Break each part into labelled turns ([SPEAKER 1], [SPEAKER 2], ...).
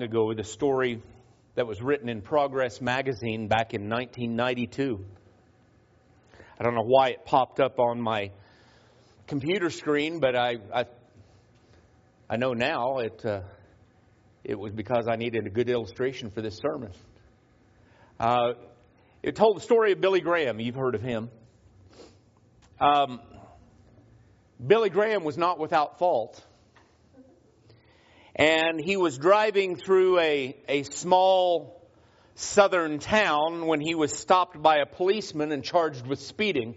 [SPEAKER 1] ago with a story that was written in Progress magazine back in 1992. I don't know why it popped up on my computer screen, but I I, I know now it uh, it was because I needed a good illustration for this sermon. Uh, it told the story of Billy Graham. You've heard of him. Um, Billy Graham was not without fault and he was driving through a, a small southern town when he was stopped by a policeman and charged with speeding.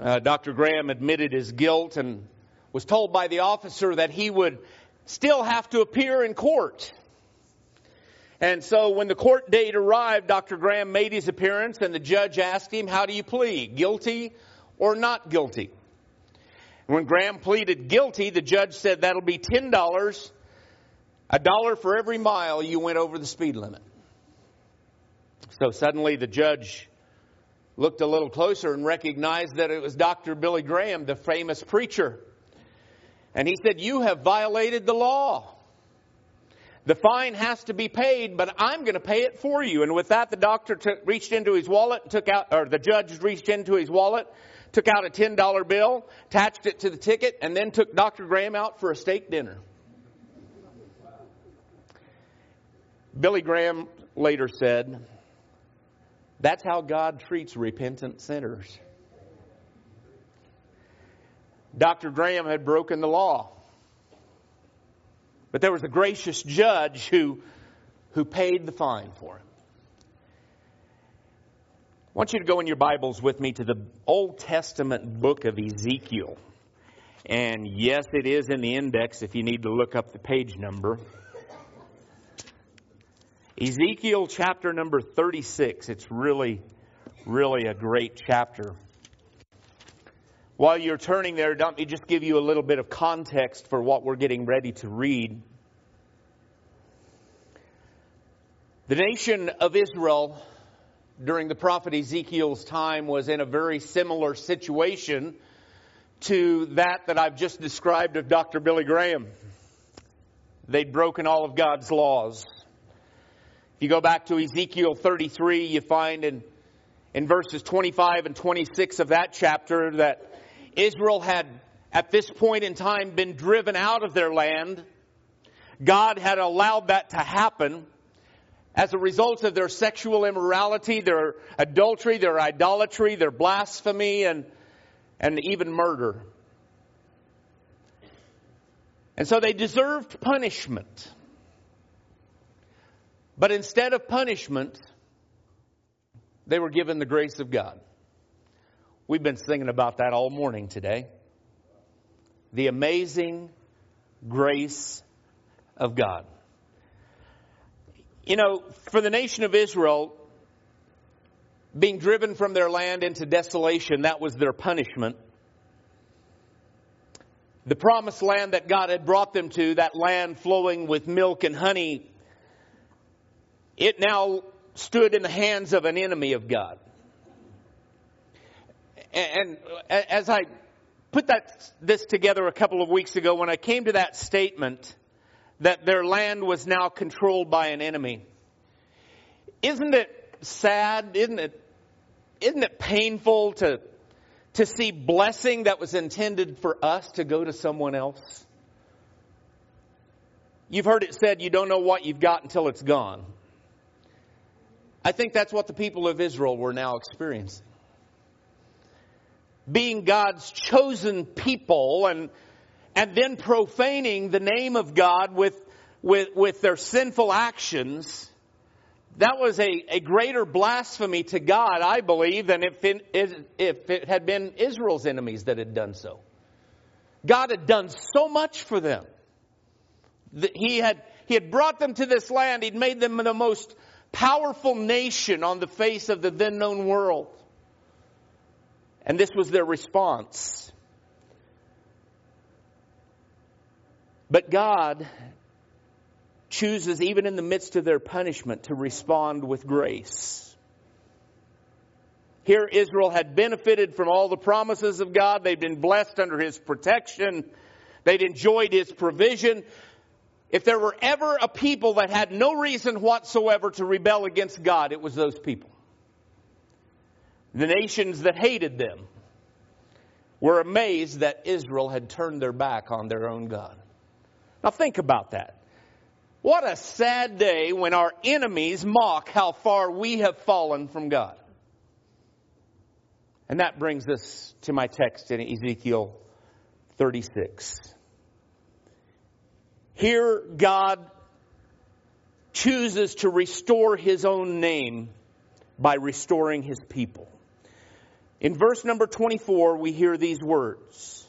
[SPEAKER 1] Uh, Dr. Graham admitted his guilt and was told by the officer that he would still have to appear in court. And so when the court date arrived, Dr. Graham made his appearance and the judge asked him, How do you plead? Guilty or not guilty? When Graham pleaded guilty, the judge said that'll be $10, a dollar for every mile you went over the speed limit. So suddenly the judge looked a little closer and recognized that it was Dr. Billy Graham, the famous preacher. And he said, You have violated the law. The fine has to be paid, but I'm going to pay it for you. And with that, the doctor took, reached into his wallet took out, or the judge reached into his wallet took out a $10 bill, attached it to the ticket, and then took Dr. Graham out for a steak dinner. Billy Graham later said, That's how God treats repentant sinners. Dr. Graham had broken the law. But there was a gracious judge who, who paid the fine for him. I want you to go in your Bibles with me to the Old Testament book of Ezekiel. And yes, it is in the index if you need to look up the page number. Ezekiel chapter number 36. It's really, really a great chapter. While you're turning there, let me just give you a little bit of context for what we're getting ready to read. The nation of Israel during the prophet Ezekiel's time was in a very similar situation to that that I've just described of Dr. Billy Graham. They'd broken all of God's laws. If you go back to Ezekiel 33, you find in, in verses 25 and 26 of that chapter that Israel had, at this point in time, been driven out of their land. God had allowed that to happen as a result of their sexual immorality, their adultery, their idolatry, their blasphemy, and, and even murder. And so they deserved punishment. But instead of punishment, they were given the grace of God. We've been singing about that all morning today. The amazing grace of God. You know, for the nation of Israel, being driven from their land into desolation, that was their punishment. The promised land that God had brought them to, that land flowing with milk and honey, it now stood in the hands of an enemy of God. And uh, as I put that, this together a couple of weeks ago, when I came to that statement, that their land was now controlled by an enemy. Isn't it sad? Isn't it, isn't it painful to, to see blessing that was intended for us to go to someone else? You've heard it said you don't know what you've got until it's gone. I think that's what the people of Israel were now experiencing. Being God's chosen people and and then profaning the name of God with, with, with their sinful actions, that was a, a greater blasphemy to God, I believe, than if it, if it had been Israel's enemies that had done so. God had done so much for them. He had, he had brought them to this land. He'd made them the most powerful nation on the face of the then known world. And this was their response. But God chooses, even in the midst of their punishment, to respond with grace. Here, Israel had benefited from all the promises of God. They'd been blessed under His protection. They'd enjoyed His provision. if there were ever a people that had no reason whatsoever to rebel against God, it was those people. The nations that hated them were amazed that Israel had turned their back on their own God. Now think about that. What a sad day when our enemies mock how far we have fallen from God. And that brings us to my text in Ezekiel 36. Here, God chooses to restore his own name by restoring his people. In verse number 24, we hear these words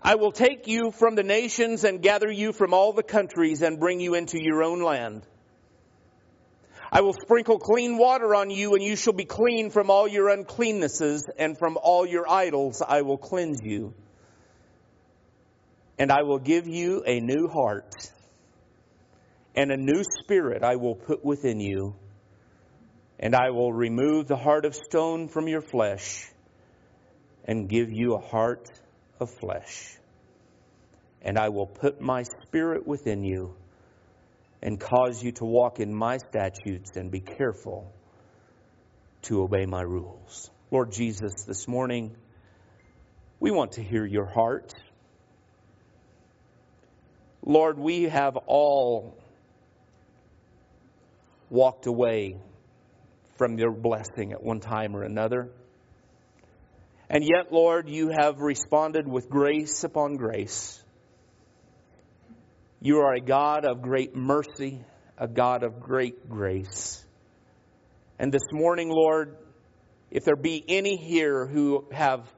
[SPEAKER 1] I will take you from the nations and gather you from all the countries and bring you into your own land. I will sprinkle clean water on you, and you shall be clean from all your uncleannesses, and from all your idols I will cleanse you. And I will give you a new heart, and a new spirit I will put within you. And I will remove the heart of stone from your flesh, and give you a heart of flesh. And I will put my spirit within you and cause you to walk in my statutes and be careful to obey my rules. Lord Jesus, this morning, we want to hear your heart. Lord, we have all walked away from your blessing at one time or another. And yet, Lord, you have responded with grace upon grace. You are a God of great mercy, a God of great grace. And this morning, Lord, if there be any here who have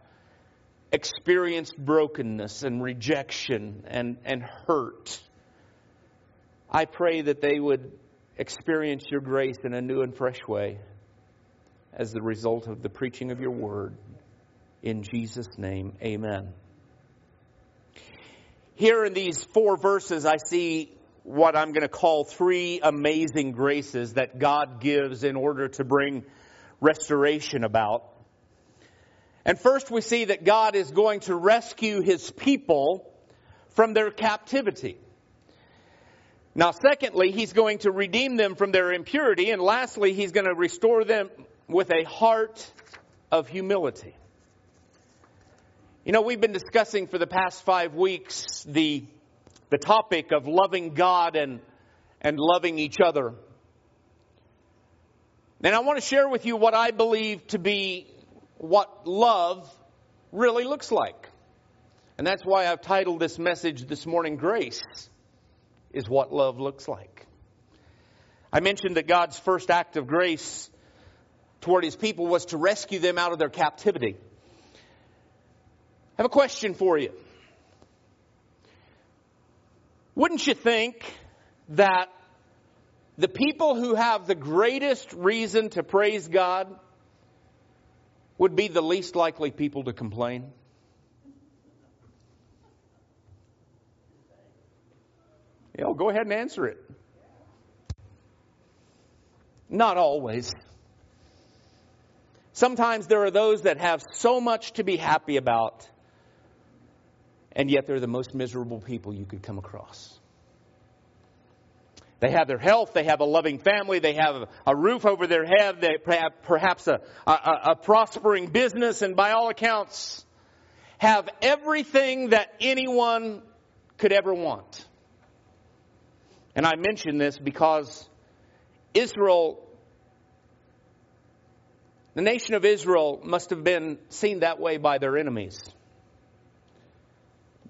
[SPEAKER 1] experienced brokenness and rejection and, and hurt, I pray that they would experience your grace in a new and fresh way as the result of the preaching of your word. In Jesus' name, amen. Here in these four verses, I see what I'm going to call three amazing graces that God gives in order to bring restoration about. And first, we see that God is going to rescue his people from their captivity. Now, secondly, he's going to redeem them from their impurity. And lastly, he's going to restore them with a heart of humility. You know, we've been discussing for the past five weeks the, the topic of loving God and, and loving each other. And I want to share with you what I believe to be what love really looks like. And that's why I've titled this message this morning, Grace is what love looks like. I mentioned that God's first act of grace toward his people was to rescue them out of their captivity. I have a question for you. Wouldn't you think that the people who have the greatest reason to praise God would be the least likely people to complain? Yeah, go ahead and answer it. Not always. Sometimes there are those that have so much to be happy about and yet they're the most miserable people you could come across. They have their health, they have a loving family, they have a roof over their head, they have perhaps a, a, a prospering business, and by all accounts, have everything that anyone could ever want. And I mention this because Israel, the nation of Israel, must have been seen that way by their enemies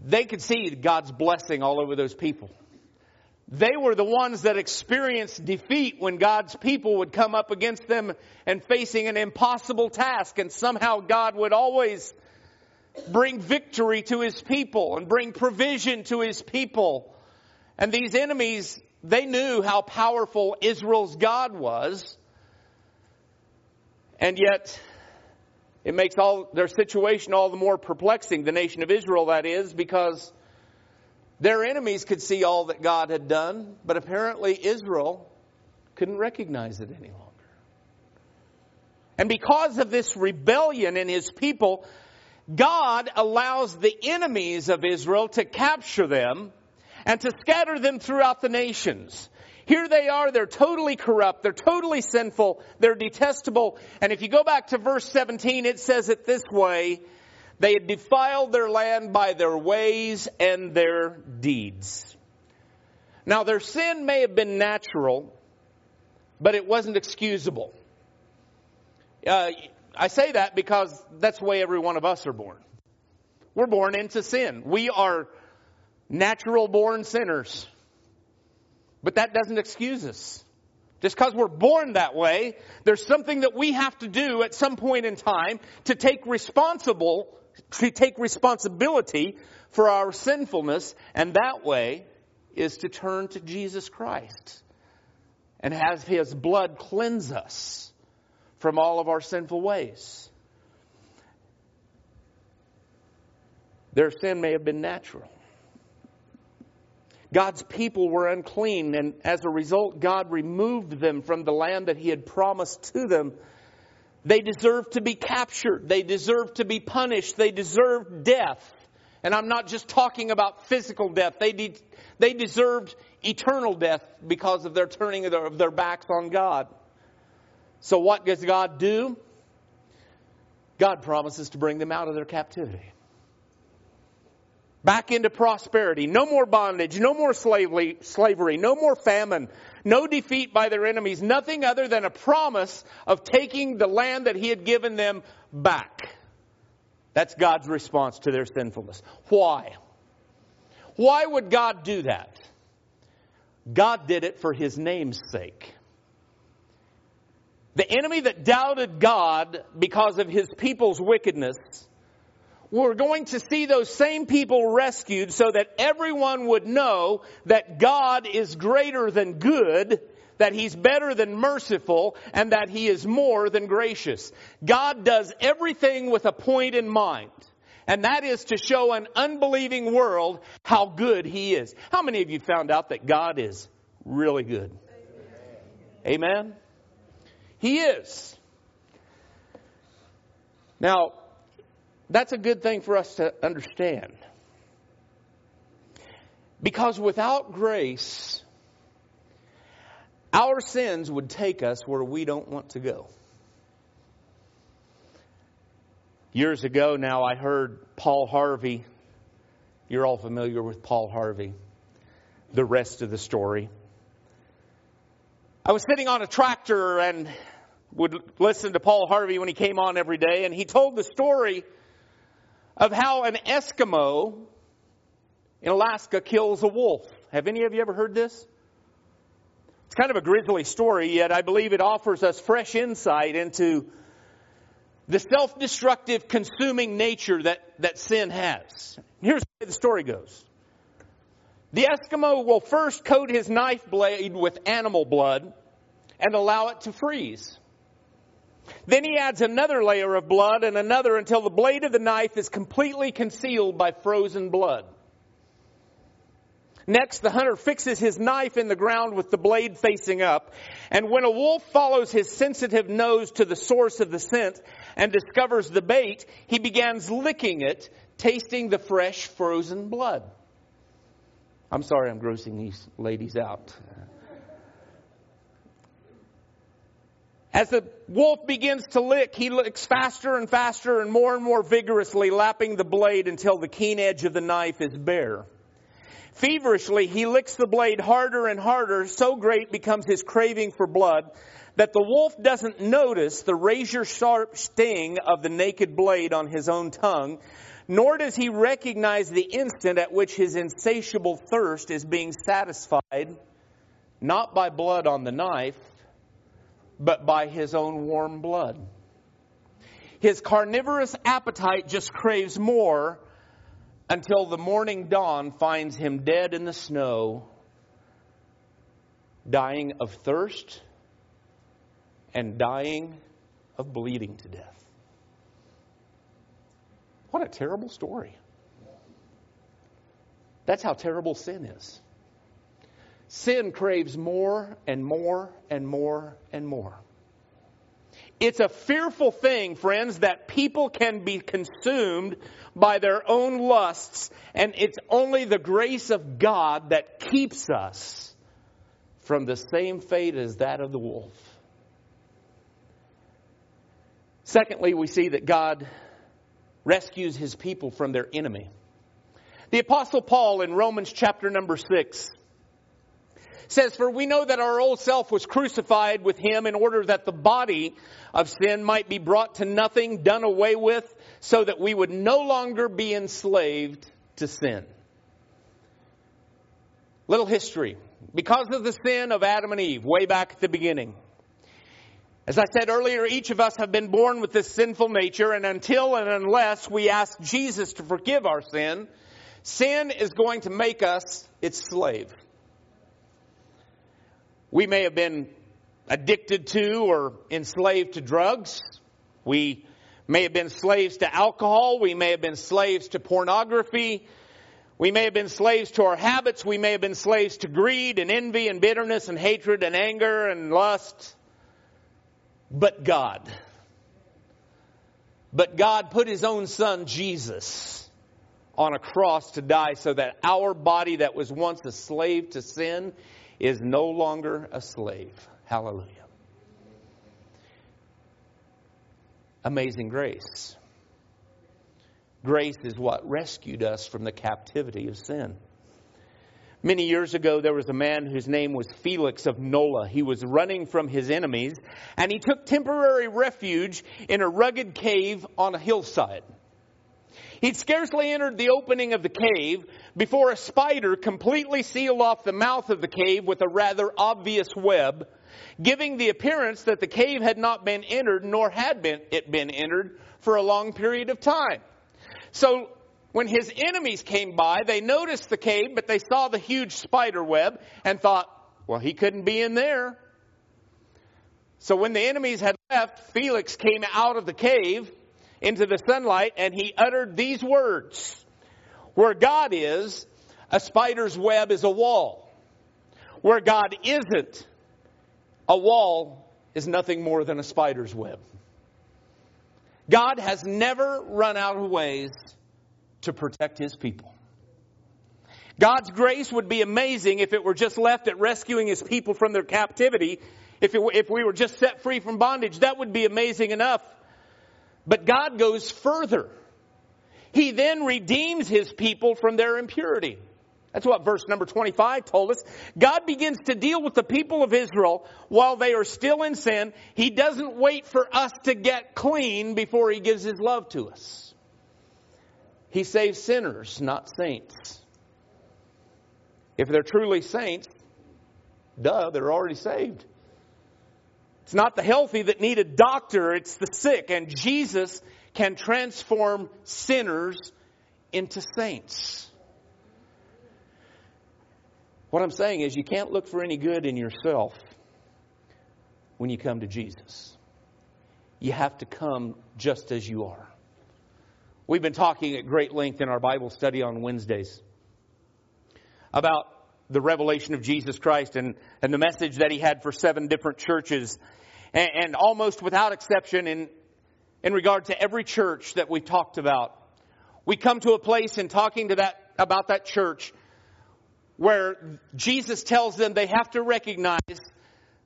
[SPEAKER 1] they could see God's blessing all over those people. They were the ones that experienced defeat when God's people would come up against them and facing an impossible task, and somehow God would always bring victory to his people and bring provision to his people. And these enemies, they knew how powerful Israel's God was. And yet, it makes all their situation all the more perplexing, the nation of Israel, that is, because their enemies could see all that God had done, but apparently Israel couldn't recognize it any longer. And because of this rebellion in his people, God allows the enemies of Israel to capture them and to scatter them throughout the nations. Here they are, they're totally corrupt, they're totally sinful, they're detestable. And if you go back to verse 17, it says it this way, they had defiled their land by their ways and their deeds. Now their sin may have been natural, but it wasn't excusable. Uh, I say that because that's the way every one of us are born. We're born into sin. We are natural born sinners. But that doesn't excuse us. Just because we're born that way, there's something that we have to do at some point in time to take responsible, to take responsibility for our sinfulness, and that way is to turn to Jesus Christ and have His blood cleanse us from all of our sinful ways. Their sin may have been natural. God's people were unclean, and as a result, God removed them from the land that He had promised to them. They deserved to be captured. They deserved to be punished. They deserved death. And I'm not just talking about physical death. They, de- they deserved eternal death because of their turning of their, of their backs on God. So what does God do? God promises to bring them out of their captivity. Back into prosperity. No more bondage. No more slavery, slavery. No more famine. No defeat by their enemies. Nothing other than a promise of taking the land that He had given them back. That's God's response to their sinfulness. Why? Why would God do that? God did it for His name's sake. The enemy that doubted God because of his people's wickedness, we're going to see those same people rescued so that everyone would know that God is greater than good, that He's better than merciful, and that He is more than gracious. God does everything with a point in mind. And that is to show an unbelieving world how good He is. How many of you found out that God is really good? Amen? He is. Now, that's a good thing for us to understand. Because without grace, our sins would take us where we don't want to go. Years ago now, I heard Paul Harvey. You're all familiar with Paul Harvey. The rest of the story. I was sitting on a tractor and would listen to Paul Harvey when he came on every day, and he told the story of how an Eskimo in Alaska kills a wolf. Have any of you ever heard this? It's kind of a grisly story, yet I believe it offers us fresh insight into the self destructive, consuming nature that, that sin has. Here's the the story goes the Eskimo will first coat his knife blade with animal blood and allow it to freeze. Then he adds another layer of blood and another until the blade of the knife is completely concealed by frozen blood. Next, the hunter fixes his knife in the ground with the blade facing up, and when a wolf follows his sensitive nose to the source of the scent and discovers the bait, he begins licking it, tasting the fresh frozen blood. I'm sorry I'm grossing these ladies out. As the wolf begins to lick, he licks faster and faster and more and more vigorously, lapping the blade until the keen edge of the knife is bare. Feverishly, he licks the blade harder and harder, so great becomes his craving for blood that the wolf doesn't notice the razor sharp sting of the naked blade on his own tongue nor does he recognize the instant at which his insatiable thirst is being satisfied, not by blood on the knife, but by his own warm blood. His carnivorous appetite just craves more until the morning dawn finds him dead in the snow, dying of thirst and dying of bleeding to death. What a terrible story. That's how terrible sin is. Sin craves more and more and more and more. It's a fearful thing, friends, that people can be consumed by their own lusts, and it's only the grace of God that keeps us from the same fate as that of the wolf. Secondly, we see that God rescues his people from their enemy. The apostle Paul in Romans chapter number 6 says, For we know that our old self was crucified with him in order that the body of sin might be brought to nothing, done away with, so that we would no longer be enslaved to sin. Little history. Because of the sin of Adam and Eve, way back at the beginning, as I said earlier, each of us have been born with this sinful nature, and until and unless we ask Jesus to forgive our sin, sin is going to make us its slave. We may have been addicted to or enslaved to drugs. We may have been slaves to alcohol. We may have been slaves to pornography. We may have been slaves to our habits. We may have been slaves to greed and envy and bitterness and hatred and anger and lust. But God. But God put His own Son, Jesus, on a cross to die so that our body that was once a slave to sin is no longer a slave. Hallelujah. Amazing grace. Grace is what rescued us from the captivity of sin. Many years ago, there was a man whose name was Felix of Nola. He was running from his enemies, and he took temporary refuge in a rugged cave on a hillside. He'd scarcely entered the opening of the cave before a spider completely sealed off the mouth of the cave with a rather obvious web, giving the appearance that the cave had not been entered, nor had been, it been entered for a long period of time. So when his enemies came by, they noticed the cave, but they saw the huge spider web and thought, well, he couldn't be in there. So when the enemies had left, Felix came out of the cave into the sunlight and he uttered these words Where God is, a spider's web is a wall. Where God isn't, a wall is nothing more than a spider's web. God has never run out of ways to protect his people. God's grace would be amazing if it were just left at rescuing his people from their captivity. If, it, if we were just set free from bondage, that would be amazing enough. But God goes further. He then redeems his people from their impurity. That's what verse number 25 told us. God begins to deal with the people of Israel while they are still in sin. He doesn't wait for us to get clean before he gives his love to us. He saves sinners, not saints. If they're truly saints, duh, they're already saved. It's not the healthy that need a doctor, it's the sick. And Jesus can transform sinners into saints. What I'm saying is, you can't look for any good in yourself when you come to Jesus. You have to come just as you are. We've been talking at great length in our Bible study on Wednesdays about the revelation of Jesus Christ and, and the message that he had for seven different churches and, and almost without exception in, in regard to every church that we talked about. We come to a place in talking to that, about that church where Jesus tells them they have to recognize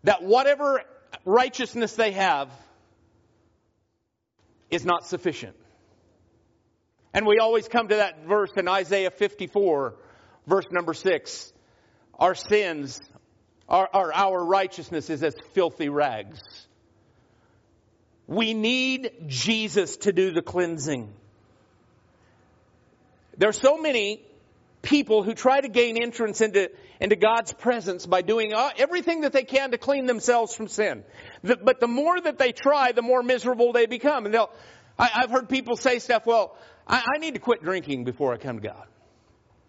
[SPEAKER 1] that whatever righteousness they have is not sufficient. And we always come to that verse in Isaiah 54, verse number 6. Our sins our, our, our righteousness is as filthy rags. We need Jesus to do the cleansing. There are so many people who try to gain entrance into, into God's presence by doing uh, everything that they can to clean themselves from sin. The, but the more that they try, the more miserable they become. And they'll, I, have heard people say stuff, well, I, I need to quit drinking before I come to God.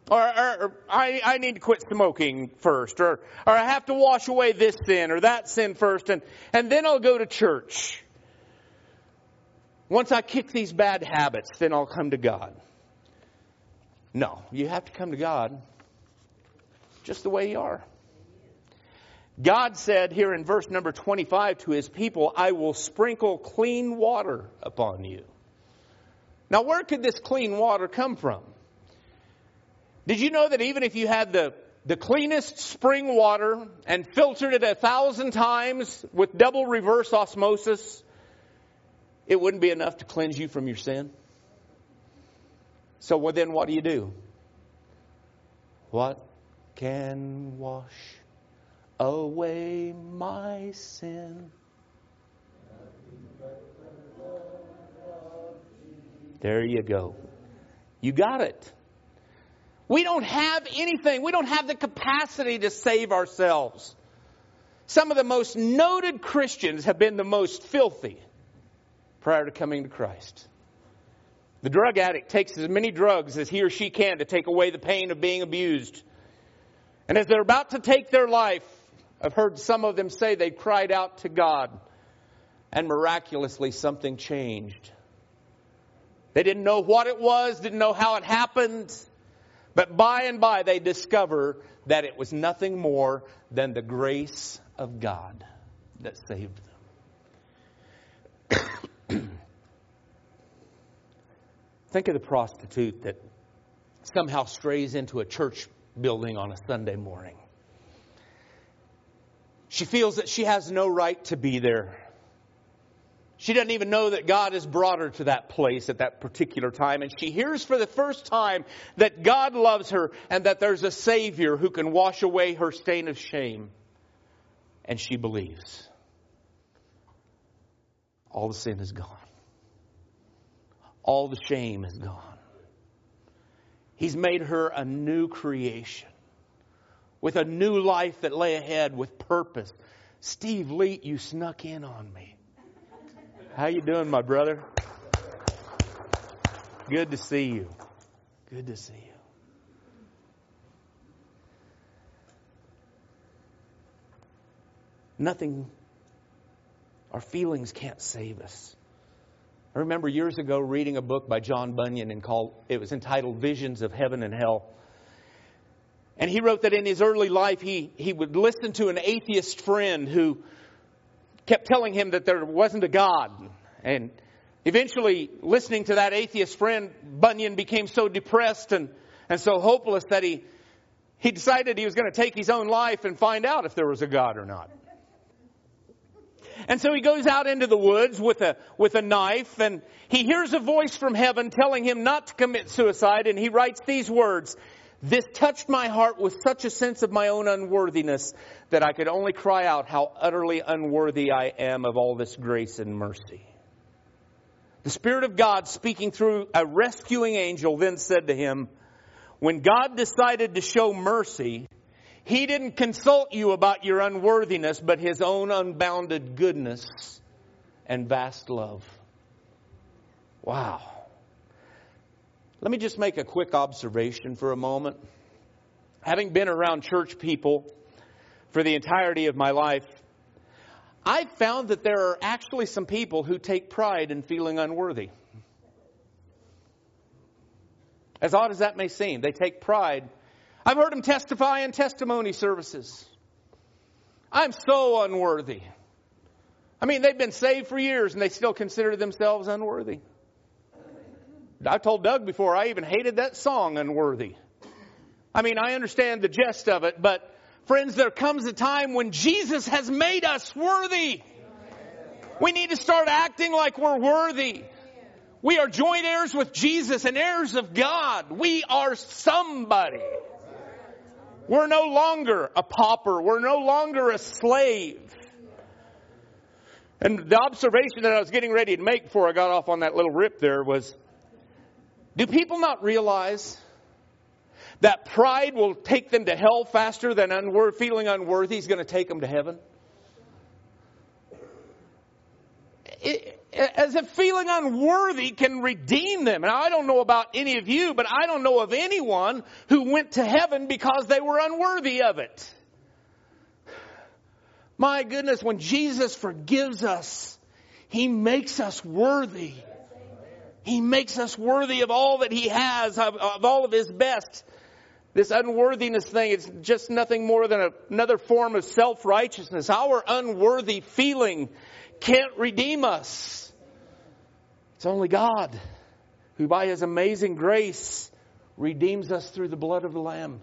[SPEAKER 1] Or, or, or I, I, need to quit smoking first, or, or I have to wash away this sin or that sin first, and, and then I'll go to church. Once I kick these bad habits, then I'll come to God. No, you have to come to God just the way you are. God said here in verse number 25 to his people, I will sprinkle clean water upon you. Now, where could this clean water come from? Did you know that even if you had the, the cleanest spring water and filtered it a thousand times with double reverse osmosis, it wouldn't be enough to cleanse you from your sin? So well, then what do you do? What can wash away my sin? There you go. You got it. We don't have anything. We don't have the capacity to save ourselves. Some of the most noted Christians have been the most filthy prior to coming to Christ. The drug addict takes as many drugs as he or she can to take away the pain of being abused. And as they're about to take their life, I've heard some of them say they cried out to God, and miraculously something changed. They didn't know what it was, didn't know how it happened. But by and by, they discover that it was nothing more than the grace of God that saved them. Think of the prostitute that somehow strays into a church building on a Sunday morning. She feels that she has no right to be there. She doesn't even know that God has brought her to that place at that particular time. And she hears for the first time that God loves her and that there's a Savior who can wash away her stain of shame. And she believes. All the sin is gone. All the shame is gone. He's made her a new creation with a new life that lay ahead with purpose. Steve Leet, you snuck in on me. How you doing, my brother? Good to see you. Good to see you. Nothing, our feelings can't save us. I remember years ago reading a book by John Bunyan and called it was entitled Visions of Heaven and Hell. And he wrote that in his early life he, he would listen to an atheist friend who kept telling him that there wasn't a God. And eventually, listening to that atheist friend, Bunyan became so depressed and, and so hopeless that he, he decided he was going to take his own life and find out if there was a God or not. And so he goes out into the woods with a, with a knife and he hears a voice from heaven telling him not to commit suicide and he writes these words. This touched my heart with such a sense of my own unworthiness that I could only cry out how utterly unworthy I am of all this grace and mercy. The Spirit of God, speaking through a rescuing angel, then said to him, When God decided to show mercy, He didn't consult you about your unworthiness, but His own unbounded goodness and vast love. Wow. Let me just make a quick observation for a moment. Having been around church people for the entirety of my life, I've found that there are actually some people who take pride in feeling unworthy. As odd as that may seem, they take pride. I've heard them testify in testimony services. I'm so unworthy. I mean, they've been saved for years and they still consider themselves unworthy. I told Doug before, I even hated that song, Unworthy. I mean, I understand the gist of it, but friends, there comes a time when Jesus has made us worthy. We need to start acting like we're worthy. We are joint heirs with Jesus and heirs of God. We are somebody. We're no longer a pauper. We're no longer a slave. And the observation that I was getting ready to make before I got off on that little rip there was do people not realize that pride will take them to hell faster than feeling unworthy is going to take them to heaven? It, as if feeling unworthy can redeem them. And I don't know about any of you, but I don't know of anyone who went to heaven because they were unworthy of it. My goodness, when Jesus forgives us, He makes us worthy. He makes us worthy of all that He has, of, of all of His best. This unworthiness thing, it's just nothing more than a, another form of self-righteousness. Our unworthy feeling can't redeem us. It's only God who by his amazing grace redeems us through the blood of the Lamb.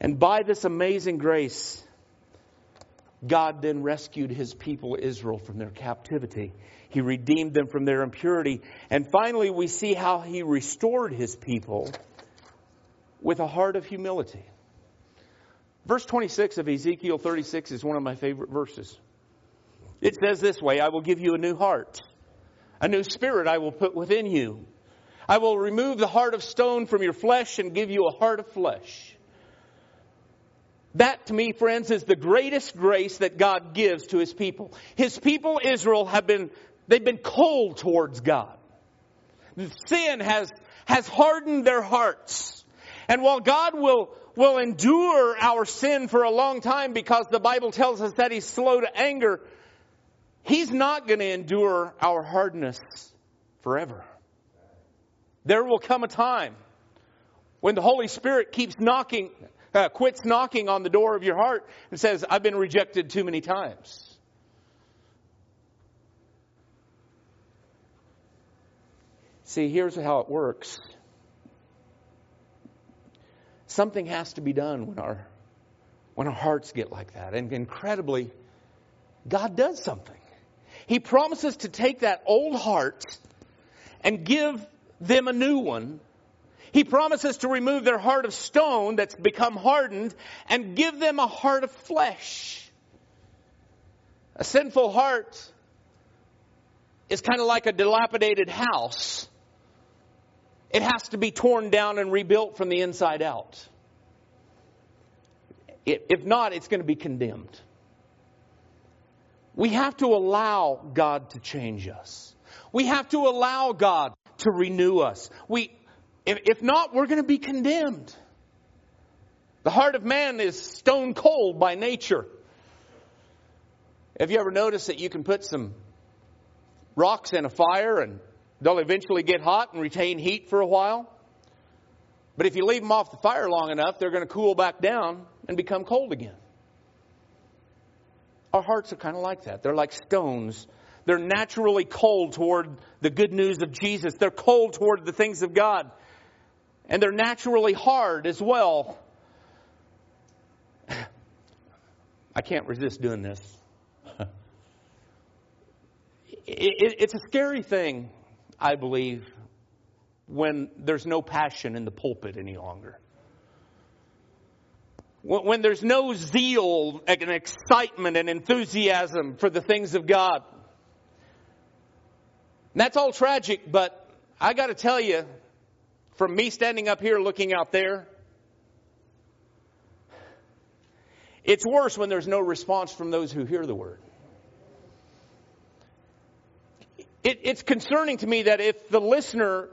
[SPEAKER 1] And by this amazing grace, God then rescued his people Israel from their captivity. He redeemed them from their impurity. And finally, we see how he restored his people with a heart of humility. Verse 26 of Ezekiel 36 is one of my favorite verses. It says this way I will give you a new heart, a new spirit I will put within you. I will remove the heart of stone from your flesh and give you a heart of flesh. That, to me, friends, is the greatest grace that God gives to His people. His people, Israel, have been, they've been cold towards God. Sin has, has hardened their hearts. And while God will, will endure our sin for a long time because the Bible tells us that He's slow to anger, He's not going to endure our hardness forever. There will come a time when the Holy Spirit keeps knocking uh, quits knocking on the door of your heart and says, I've been rejected too many times. See, here's how it works. Something has to be done when our when our hearts get like that. And incredibly, God does something. He promises to take that old heart and give them a new one he promises to remove their heart of stone that's become hardened and give them a heart of flesh. A sinful heart is kind of like a dilapidated house. It has to be torn down and rebuilt from the inside out. If not, it's going to be condemned. We have to allow God to change us. We have to allow God to renew us. We, if, not, we're going to be condemned. The heart of man is stone cold by nature. Have you ever noticed that you can put some rocks in a fire and they'll eventually get hot and retain heat for a while? But if you leave them off the fire long enough, they're going to cool back down and become cold again. Our hearts are kind of like that. They're like stones. They're naturally cold toward the good news of Jesus. They're cold toward the things of God and they're naturally hard as well. I can't resist doing this. it's a scary thing, I believe, when there's no passion in the pulpit any longer. When there's no zeal and excitement and enthusiasm for the things of God. And that's all tragic, but I got to tell you, from me standing up here looking out there. It's worse when there's no response from those who hear the word. It, it's concerning to me that if the listener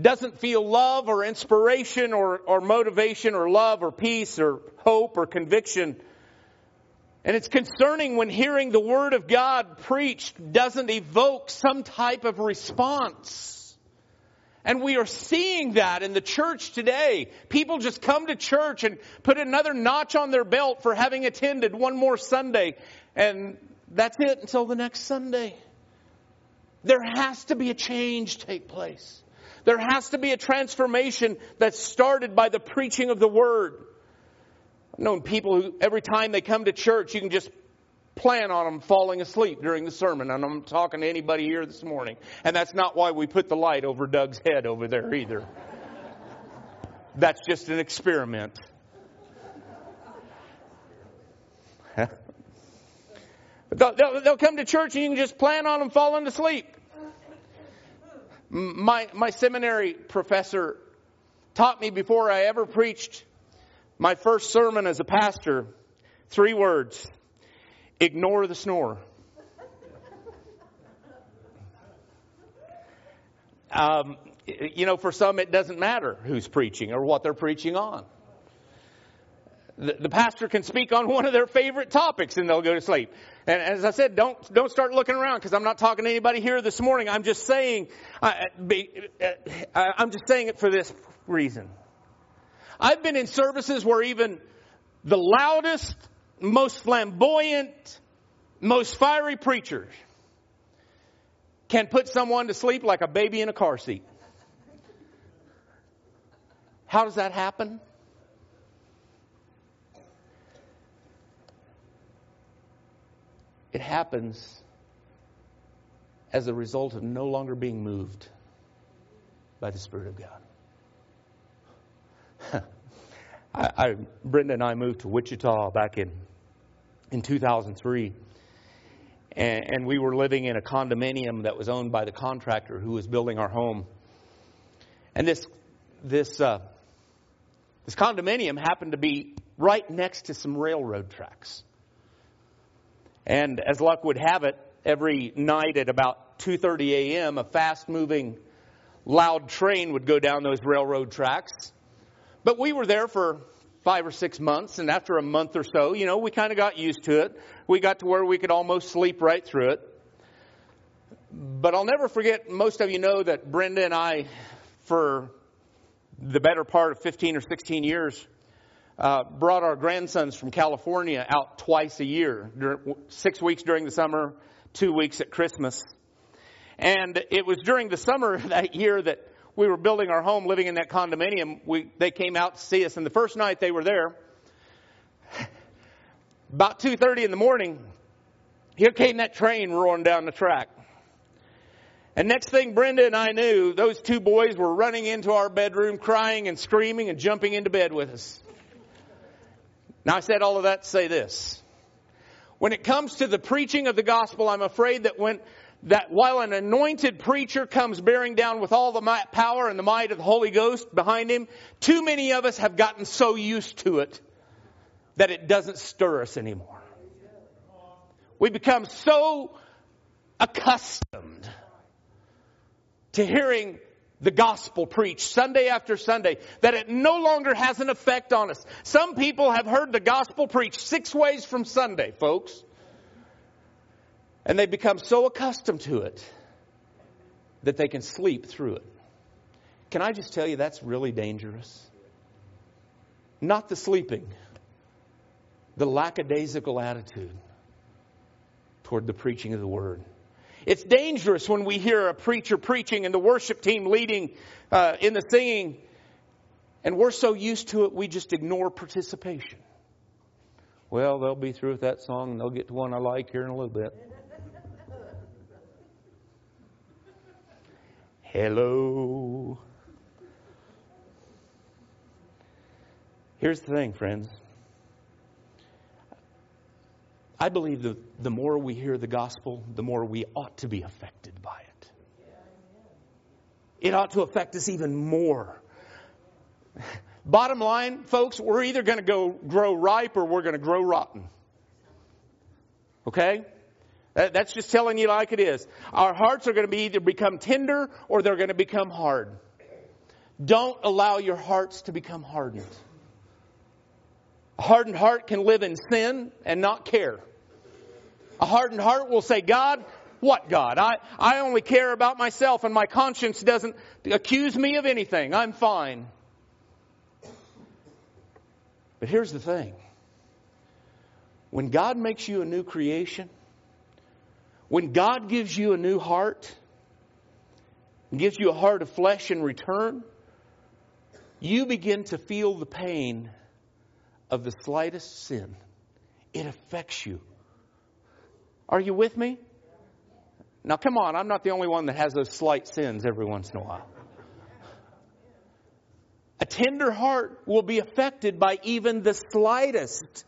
[SPEAKER 1] doesn't feel love or inspiration or, or motivation or love or peace or hope or conviction, and it's concerning when hearing the Word of God preached doesn't evoke some type of response. And we are seeing that in the church today. People just come to church and put another notch on their belt for having attended one more Sunday. And that's it until the next Sunday. There has to be a change take place. There has to be a transformation that's started by the preaching of the Word. I've known people who, every time they come to church, you can just plan on them falling asleep during the sermon. And I'm talking to anybody here this morning. And that's not why we put the light over Doug's head over there either. That's just an experiment. They'll, they'll, come to church and you can just plan on them falling asleep. My, my seminary professor taught me before I ever preached my first sermon as a pastor three words Ignore the snore. Um, you know, for some, it doesn't matter who's preaching or what they're preaching on. The, the, pastor can speak on one of their favorite topics and they'll go to sleep. And as I said, don't don't start looking around because I'm not talking to anybody here this morning. I'm just saying, uh, I'm just saying it for this reason. I've been in services where even the loudest, most flamboyant, most fiery preachers can put someone to sleep like a baby in a car seat. How does that happen? It happens as a result of no longer being moved by the Spirit of God. I, I, Brenda and I moved to Wichita back in in 2003, and, and we were living in a condominium that was owned by the contractor who was building our home. And this this uh, this condominium happened to be right next to some railroad tracks. And as luck would have it, every night at about 2:30 a.m., a fast-moving, loud train would go down those railroad tracks. But we were there for five or six months, and after a month or so, you know, we kind of got used to it. We got to where we could almost sleep right through it. But I'll never forget, most of you know that Brenda and I, for the better part of 15 or 16 years, uh, brought our grandsons from California out twice a year, six weeks during the summer, two weeks at Christmas. And it was during the summer that year that we were building our home, living in that condominium. We, they came out to see us, and the first night they were there, about 2.30 in the morning, here came that train roaring down the track. And next thing Brenda and I knew, those two boys were running into our bedroom, crying and screaming and jumping into bed with us. Now I said all of that to say this. When it comes to the preaching of the gospel, I'm afraid that when that while an anointed preacher comes bearing down with all the might, power and the might of the Holy Ghost behind him, too many of us have gotten so used to it that it doesn't stir us anymore. We become so accustomed to hearing the gospel preached Sunday after Sunday, that it no longer has an effect on us. Some people have heard the gospel preached six ways from Sunday, folks. And they become so accustomed to it that they can sleep through it. Can I just tell you that's really dangerous? Not the sleeping, the lackadaisical attitude toward the preaching of the word. It's dangerous when we hear a preacher preaching and the worship team leading uh, in the singing, and we're so used to it we just ignore participation. Well, they'll be through with that song and they'll get to one I like here in a little bit. Hello. Here's the thing, friends. I believe that the more we hear the gospel, the more we ought to be affected by it. It ought to affect us even more. Bottom line, folks, we're either going to go grow ripe or we're going to grow rotten. Okay? Uh, that's just telling you like it is. Our hearts are going to be either become tender or they're going to become hard. Don't allow your hearts to become hardened. A hardened heart can live in sin and not care. A hardened heart will say, God, what God? I, I only care about myself and my conscience doesn't accuse me of anything. I'm fine. But here's the thing. When God makes you a new creation, when God gives you a new heart, gives you a heart of flesh in return, you begin to feel the pain of the slightest sin. It affects you. Are you with me? Now, come on, I'm not the only one that has those slight sins every once in a while. A tender heart will be affected by even the slightest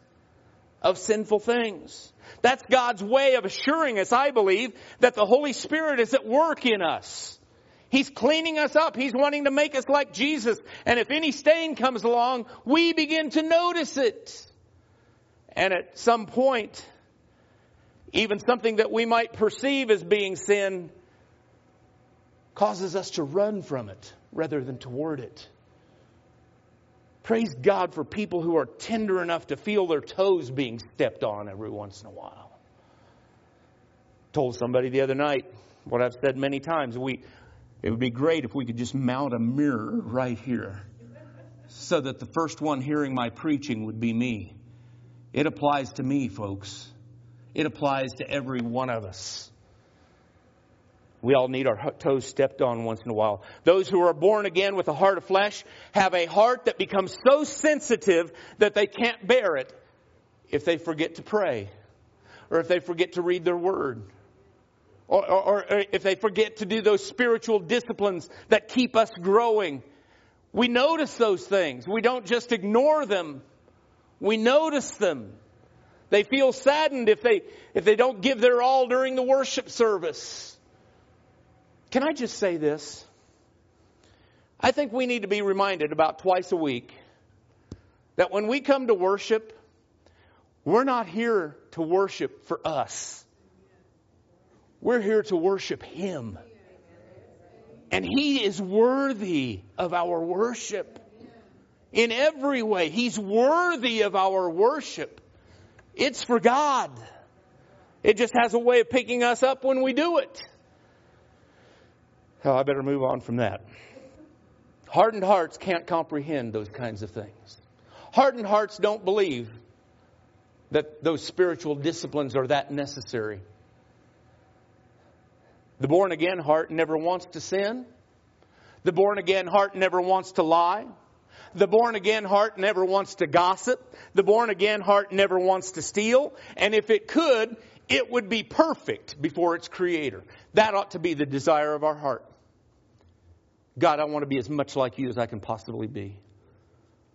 [SPEAKER 1] of sinful things. That's God's way of assuring us, I believe, that the Holy Spirit is at work in us. He's cleaning us up. He's wanting to make us like Jesus. And if any stain comes along, we begin to notice it. And at some point, even something that we might perceive as being sin causes us to run from it rather than toward it. Praise God for people who are tender enough to feel their toes being stepped on every once in a while. Told somebody the other night what I've said many times. We, it would be great if we could just mount a mirror right here so that the first one hearing my preaching would be me. It applies to me, folks. It applies to every one of us. We all need our toes stepped on once in a while. Those who are born again with a heart of flesh have a heart that becomes so sensitive that they can't bear it if they forget to pray or if they forget to read their word or, or, or if they forget to do those spiritual disciplines that keep us growing. We notice those things. We don't just ignore them. We notice them. They feel saddened if they, if they don't give their all during the worship service. Can I just say this? I think we need to be reminded about twice a week that when we come to worship, we're not here to worship for us. We're here to worship Him. And He is worthy of our worship. In every way, He's worthy of our worship. It's for God. It just has a way of picking us up when we do it. Oh, I better move on from that. Hardened hearts can't comprehend those kinds of things. Hardened hearts don't believe that those spiritual disciplines are that necessary. The born again heart never wants to sin. The born again heart never wants to lie. The born again heart never wants to gossip. The born again heart never wants to steal. And if it could, it would be perfect before its creator. That ought to be the desire of our heart. God, I want to be as much like you as I can possibly be.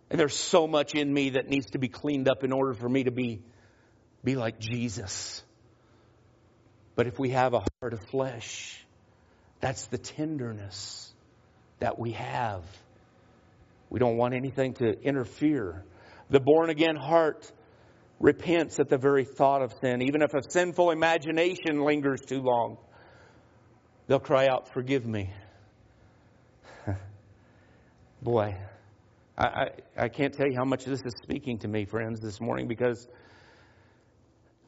[SPEAKER 1] And there's so much in me that needs to be cleaned up in order for me to be, be like Jesus. But if we have a heart of flesh, that's the tenderness that we have. We don't want anything to interfere. The born again heart repents at the very thought of sin. Even if a sinful imagination lingers too long, they'll cry out, Forgive me. Boy, I, I, I, can't tell you how much this is speaking to me, friends, this morning because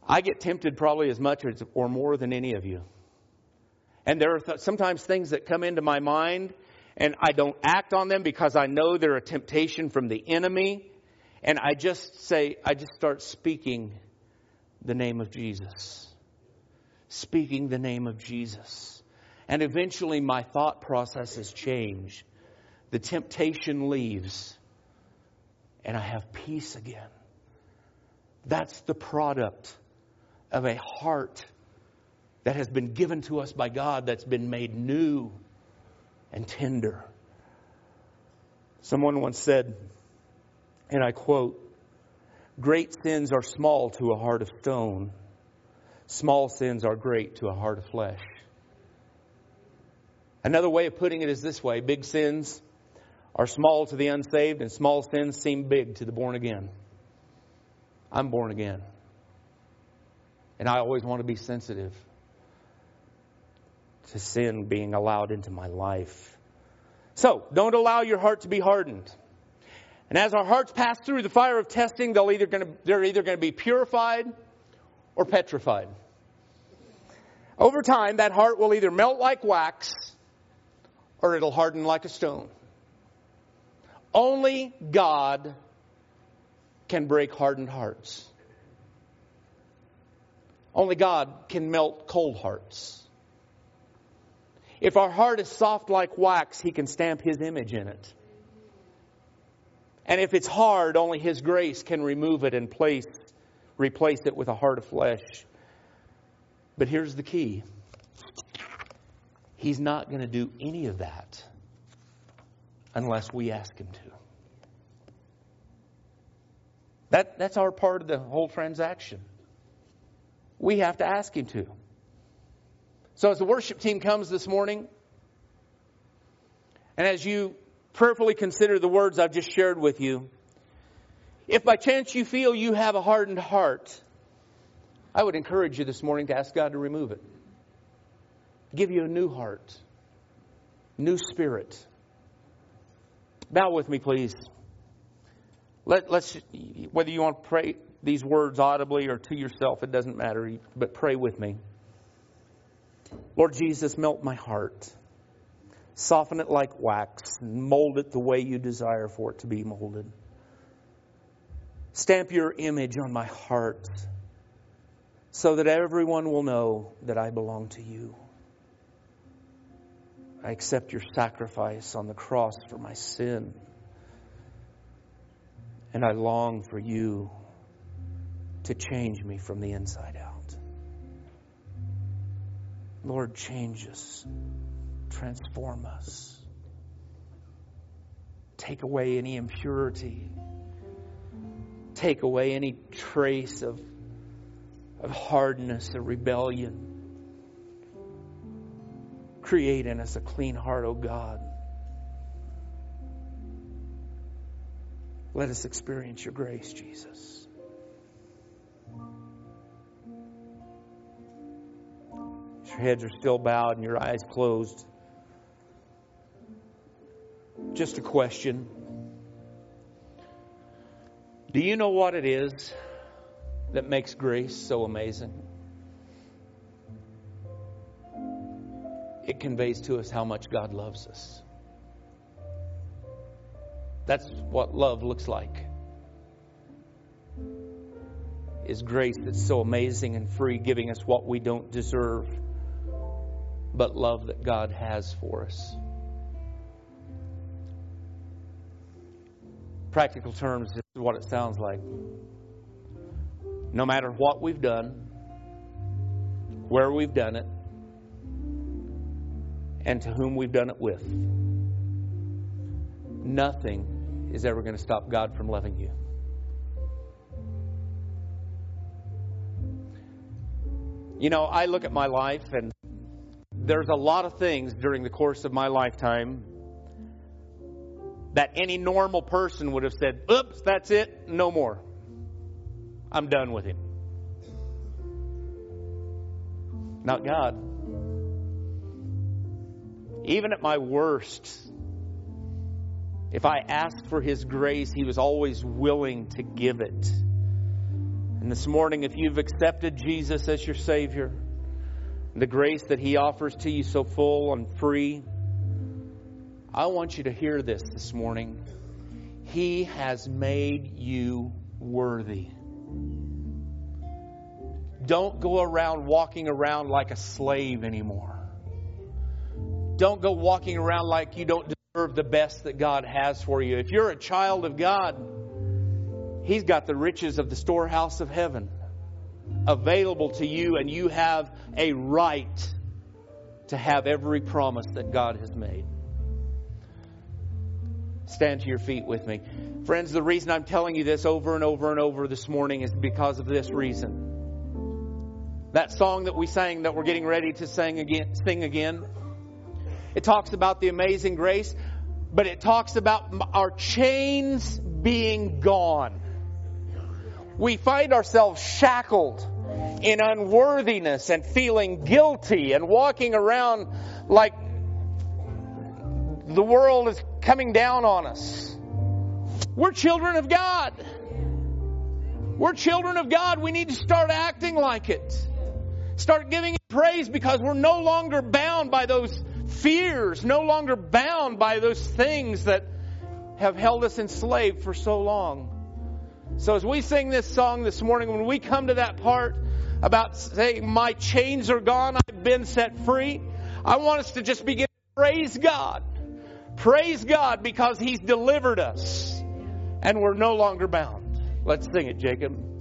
[SPEAKER 1] I get tempted probably as much as, or more than any of you. And there are th- sometimes things that come into my mind and I don't act on them because I know they're a temptation from the enemy. And I just say, I just start speaking the name of Jesus. Speaking the name of Jesus. And eventually my thought processes change. The temptation leaves. And I have peace again. That's the product of a heart that has been given to us by God that's been made new and tender. Someone once said, and I quote, Great sins are small to a heart of stone. Small sins are great to a heart of flesh. Another way of putting it is this way big sins are small to the unsaved, and small sins seem big to the born again. I'm born again. And I always want to be sensitive to sin being allowed into my life. So, don't allow your heart to be hardened. And as our hearts pass through the fire of testing, they'll either gonna, they're either going to be purified or petrified. Over time, that heart will either melt like wax or it'll harden like a stone. Only God can break hardened hearts. Only God can melt cold hearts. If our heart is soft like wax, He can stamp His image in it. And if it's hard, only His grace can remove it and place, replace it with a heart of flesh. But here's the key He's not going to do any of that unless we ask Him to. That, that's our part of the whole transaction. We have to ask Him to. So, as the worship team comes this morning, and as you prayerfully consider the words I've just shared with you, if by chance you feel you have a hardened heart, I would encourage you this morning to ask God to remove it. Give you a new heart, new spirit. Bow with me, please. Let, us whether you want to pray these words audibly or to yourself, it doesn't matter, but pray with me. Lord Jesus, melt my heart. Soften it like wax and mold it the way you desire for it to be molded. Stamp your image on my heart so that everyone will know that I belong to you. I accept your sacrifice on the cross for my sin. And I long for you to change me from the inside out. Lord, change us, transform us, take away any impurity, take away any trace of, of hardness or rebellion. Create in us a clean heart, O oh God. Let us experience your grace, Jesus. Your heads are still bowed and your eyes closed. Just a question. Do you know what it is that makes grace so amazing? It conveys to us how much God loves us. That's what love looks like. Is grace that's so amazing and free, giving us what we don't deserve but love that God has for us. Practical terms, this is what it sounds like. No matter what we've done, where we've done it, and to whom we've done it with, nothing is ever going to stop God from loving you. You know, I look at my life and there's a lot of things during the course of my lifetime that any normal person would have said, oops, that's it, no more. I'm done with him. Not God. Even at my worst, if I asked for His grace, He was always willing to give it. And this morning, if you've accepted Jesus as your Savior, the grace that He offers to you so full and free. I want you to hear this this morning. He has made you worthy. Don't go around walking around like a slave anymore. Don't go walking around like you don't deserve the best that God has for you. If you're a child of God, He's got the riches of the storehouse of heaven available to you, and you have a right to have every promise that God has made. Stand to your feet with me. Friends, the reason I'm telling you this over and over and over this morning is because of this reason. That song that we sang that we're getting ready to sing again, sing again, it talks about the amazing grace, but it talks about our chains being gone we find ourselves shackled in unworthiness and feeling guilty and walking around like the world is coming down on us. We're children of God. We're children of God. We need to start acting like it. Start giving praise because we're no longer bound by those fears, no longer bound by those things that have held us enslaved for so long. So as we sing this song this morning, when we come to that part about saying, My chains are gone, I've been set free, I want us to just begin to praise God. Praise God because He's delivered us and we're no longer bound. Let's sing it, Jacob.